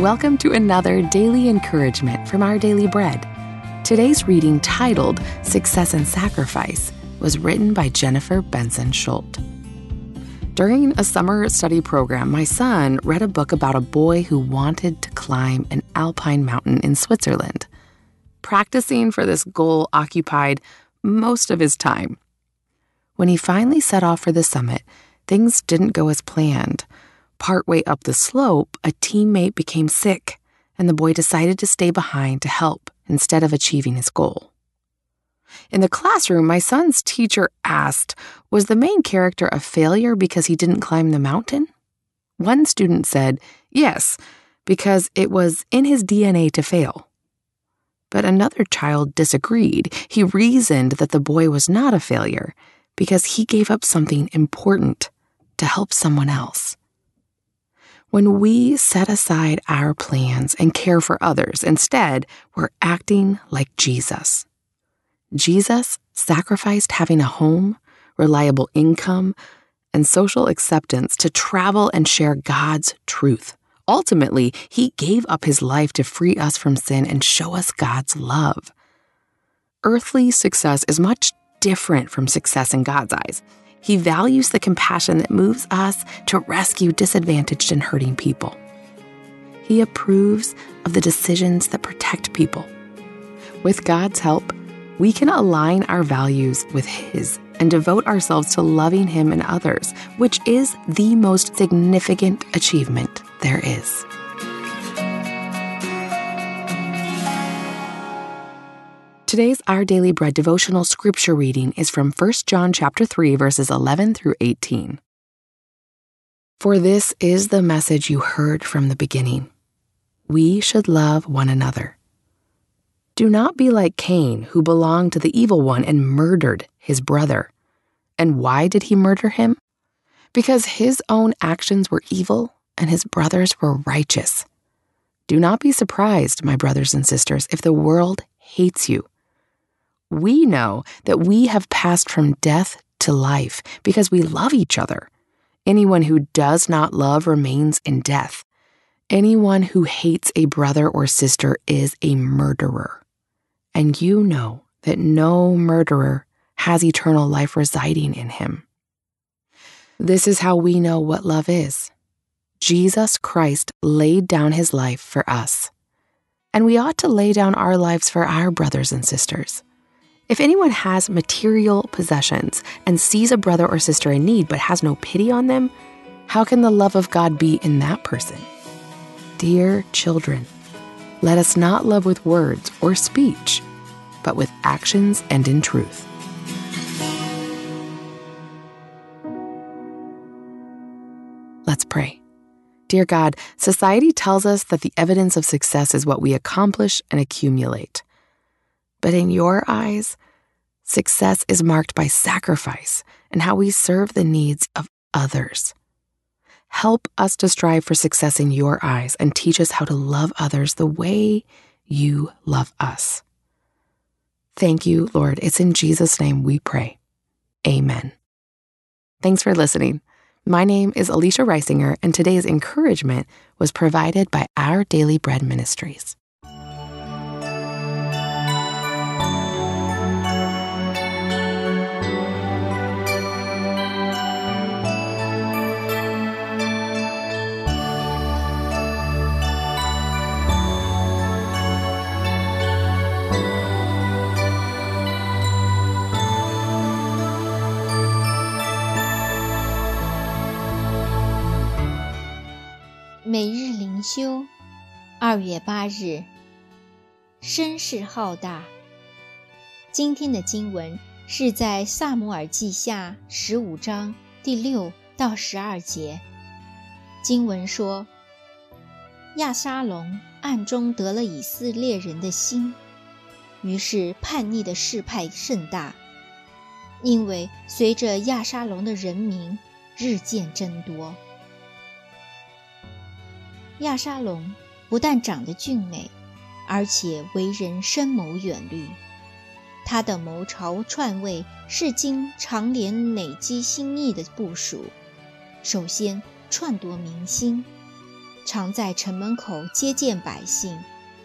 Welcome to another daily encouragement from our daily bread. Today's reading, titled Success and Sacrifice, was written by Jennifer Benson Schuldt. During a summer study program, my son read a book about a boy who wanted to climb an alpine mountain in Switzerland. Practicing for this goal occupied most of his time. When he finally set off for the summit, things didn't go as planned. Partway up the slope, a teammate became sick, and the boy decided to stay behind to help instead of achieving his goal. In the classroom, my son's teacher asked, Was the main character a failure because he didn't climb the mountain? One student said, Yes, because it was in his DNA to fail. But another child disagreed. He reasoned that the boy was not a failure because he gave up something important to help someone else. When we set aside our plans and care for others, instead, we're acting like Jesus. Jesus sacrificed having a home, reliable income, and social acceptance to travel and share God's truth. Ultimately, he gave up his life to free us from sin and show us God's love. Earthly success is much different from success in God's eyes. He values the compassion that moves us to rescue disadvantaged and hurting people. He approves of the decisions that protect people. With God's help, we can align our values with His and devote ourselves to loving Him and others, which is the most significant achievement there is. Today's Our Daily Bread devotional scripture reading is from 1 John chapter 3 verses 11 through 18. For this is the message you heard from the beginning. We should love one another. Do not be like Cain, who belonged to the evil one and murdered his brother. And why did he murder him? Because his own actions were evil and his brothers were righteous. Do not be surprised, my brothers and sisters, if the world hates you we know that we have passed from death to life because we love each other. Anyone who does not love remains in death. Anyone who hates a brother or sister is a murderer. And you know that no murderer has eternal life residing in him. This is how we know what love is. Jesus Christ laid down his life for us. And we ought to lay down our lives for our brothers and sisters. If anyone has material possessions and sees a brother or sister in need but has no pity on them, how can the love of God be in that person? Dear children, let us not love with words or speech, but with actions and in truth. Let's pray. Dear God, society tells us that the evidence of success is what we accomplish and accumulate. But in your eyes, success is marked by sacrifice and how we serve the needs of others. Help us to strive for success in your eyes and teach us how to love others the way you love us. Thank you, Lord. It's in Jesus' name we pray. Amen. Thanks for listening. My name is Alicia Reisinger, and today's encouragement was provided by Our Daily Bread Ministries. 灵修，二月八日，声势浩大。今天的经文是在萨姆尔记下十五章第六到十二节。经文说，亚沙龙暗中得了以色列人的心，于是叛逆的势派甚大，因为随着亚沙龙的人民日渐增多。亚沙龙不但长得俊美，而且为人深谋远虑。他的谋朝篡位是经长年累积心意的部署。首先篡夺民心，常在城门口接见百姓，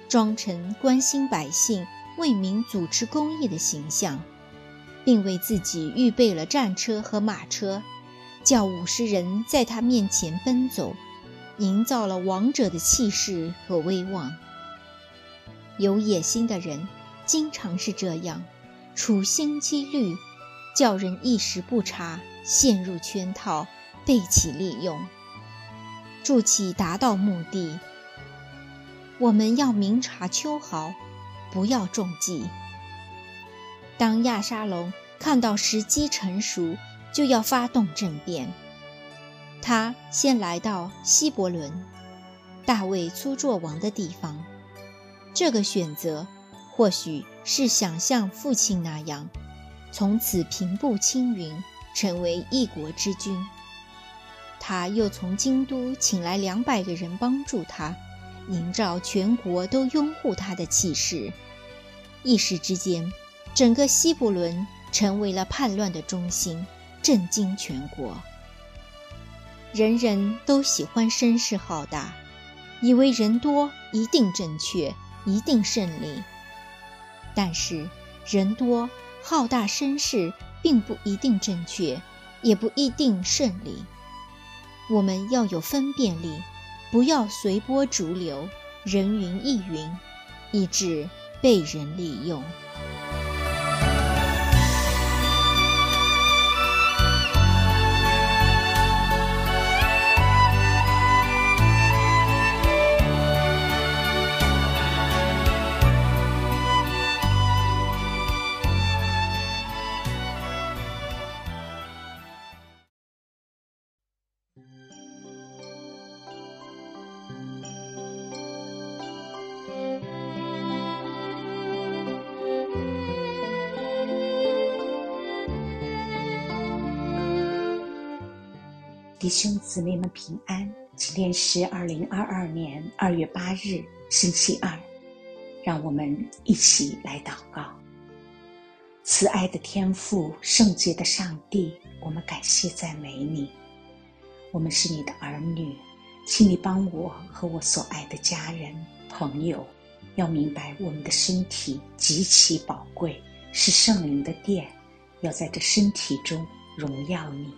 装成关心百姓、为民主持公义的形象，并为自己预备了战车和马车，叫五十人在他面前奔走，营造了王者的气势和威望。有野心的人经常是这样，处心积虑，叫人一时不察，陷入圈套，被其利用。助其达到目的。我们要明察秋毫，不要中计。当亚沙龙看到时机成熟，就要发动政变。他先来到希伯伦，大卫初作王的地方。这个选择，或许是想像父亲那样，从此平步青云，成为一国之君。他又从京都请来两百个人帮助他，营造全国都拥护他的气势。一时之间，整个西伯伦成为了叛乱的中心，震惊全国。人人都喜欢声势浩大，以为人多一定正确，一定胜利。但是，人多浩大声势并不一定正确，也不一定胜利。我们要有分辨力，不要随波逐流、人云亦云，以致被人利用。弟兄姊妹们平安！今天是二零二二年二月八日，星期二。让我们一起来祷告。慈爱的天父，圣洁的上帝，我们感谢赞美你。我们是你的儿女，请你帮我和我所爱的家人、朋友，要明白我们的身体极其宝贵，是圣灵的殿，要在这身体中荣耀你。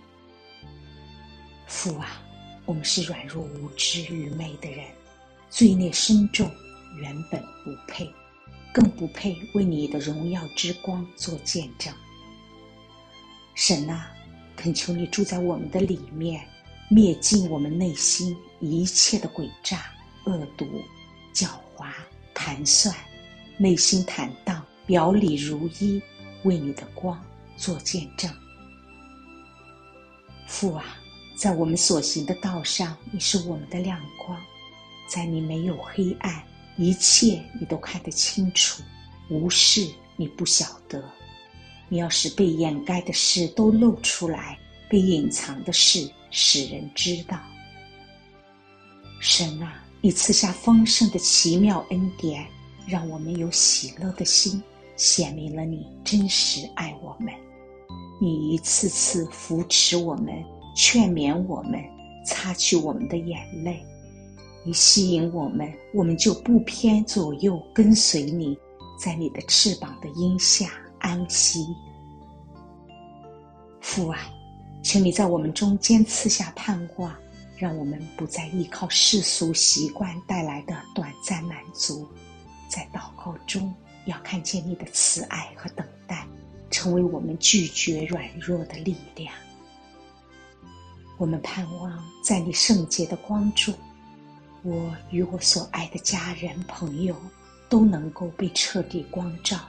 父啊，我们是软弱无知、愚昧的人，罪孽深重，原本不配，更不配为你的荣耀之光做见证。神啊，恳求你住在我们的里面，灭尽我们内心一切的诡诈、恶毒、狡猾、盘算，内心坦荡，表里如一，为你的光做见证。父啊。在我们所行的道上，你是我们的亮光，在你没有黑暗，一切你都看得清楚，无事你不晓得。你要使被掩盖的事都露出来，被隐藏的事使人知道。神啊，你赐下丰盛的奇妙恩典，让我们有喜乐的心，显明了你真实爱我们。你一次次扶持我们。劝勉我们，擦去我们的眼泪，你吸引我们，我们就不偏左右，跟随你，在你的翅膀的荫下安息。父啊，请你在我们中间赐下盼望，让我们不再依靠世俗习惯带来的短暂满足，在祷告中要看见你的慈爱和等待，成为我们拒绝软弱的力量。我们盼望在你圣洁的光中，我与我所爱的家人朋友都能够被彻底光照，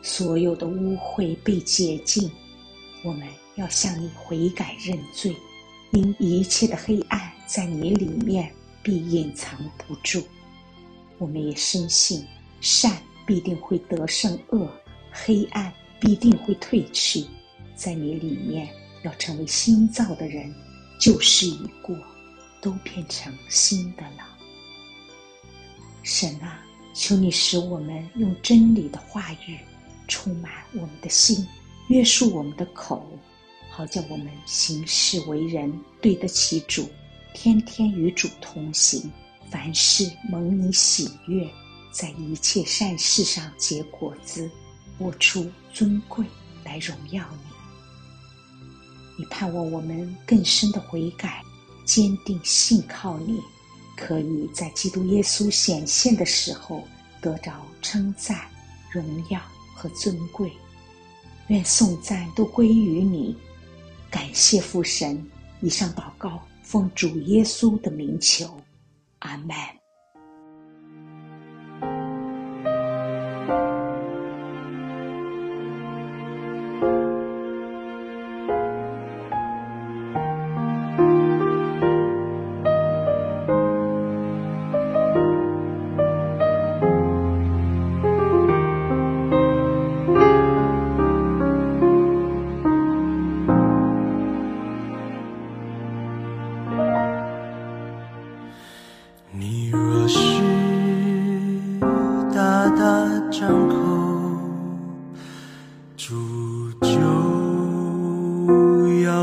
所有的污秽被洁净。我们要向你悔改认罪，因一切的黑暗在你里面必隐藏不住。我们也深信善必定会得胜恶，黑暗必定会退去，在你里面要成为新造的人。旧事已过，都变成新的了。神啊，求你使我们用真理的话语充满我们的心，约束我们的口，好叫我们行事为人对得起主，天天与主同行，凡事蒙你喜悦，在一切善事上结果子，活出尊贵来荣耀你。你盼望我们更深的悔改，坚定信靠你，可以在基督耶稣显现的时候得着称赞、荣耀和尊贵。愿颂赞都归于你，感谢父神。以上祷告奉主耶稣的名求，阿门。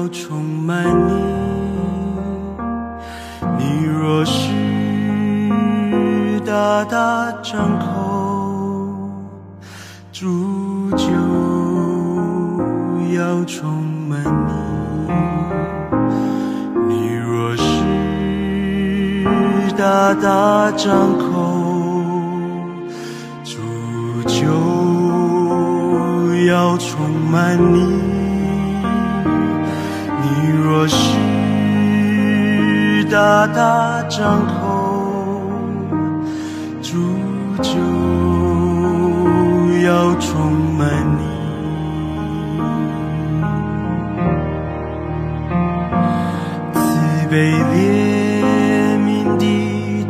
要充满你，你若是大大张口，主就要充满你。你若是大大张口，主就要充满你。若是大大张口，主就要充满你。慈悲怜悯的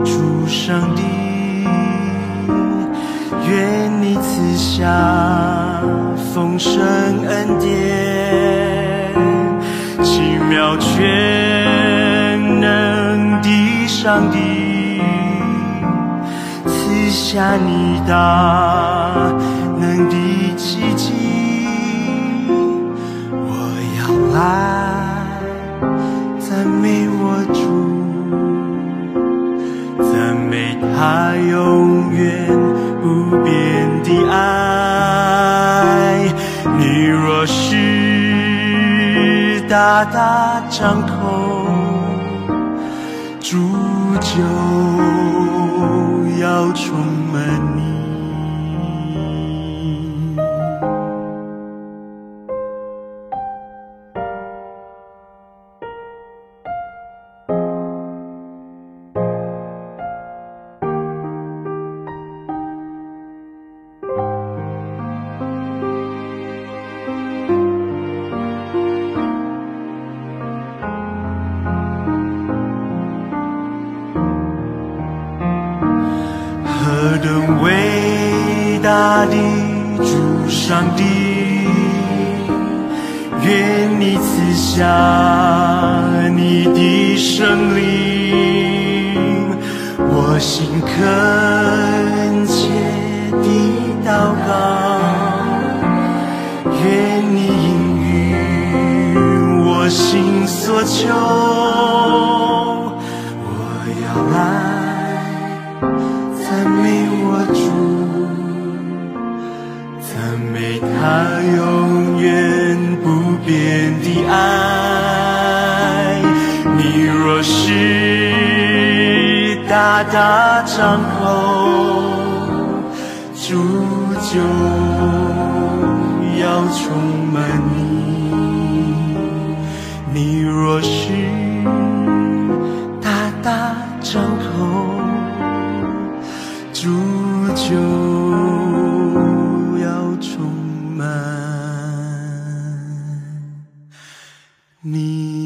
主上帝，愿你赐下丰盛恩典。全能的上帝，赐下你大能的奇迹，我要来赞美我主。赞美他永远不变的爱，大张口，煮酒要重。主上帝，愿你赐下你的圣灵，我心恳切地祷告，愿你应允我心所求。遍的爱，你若是大大张口，主就要充满你；你若是你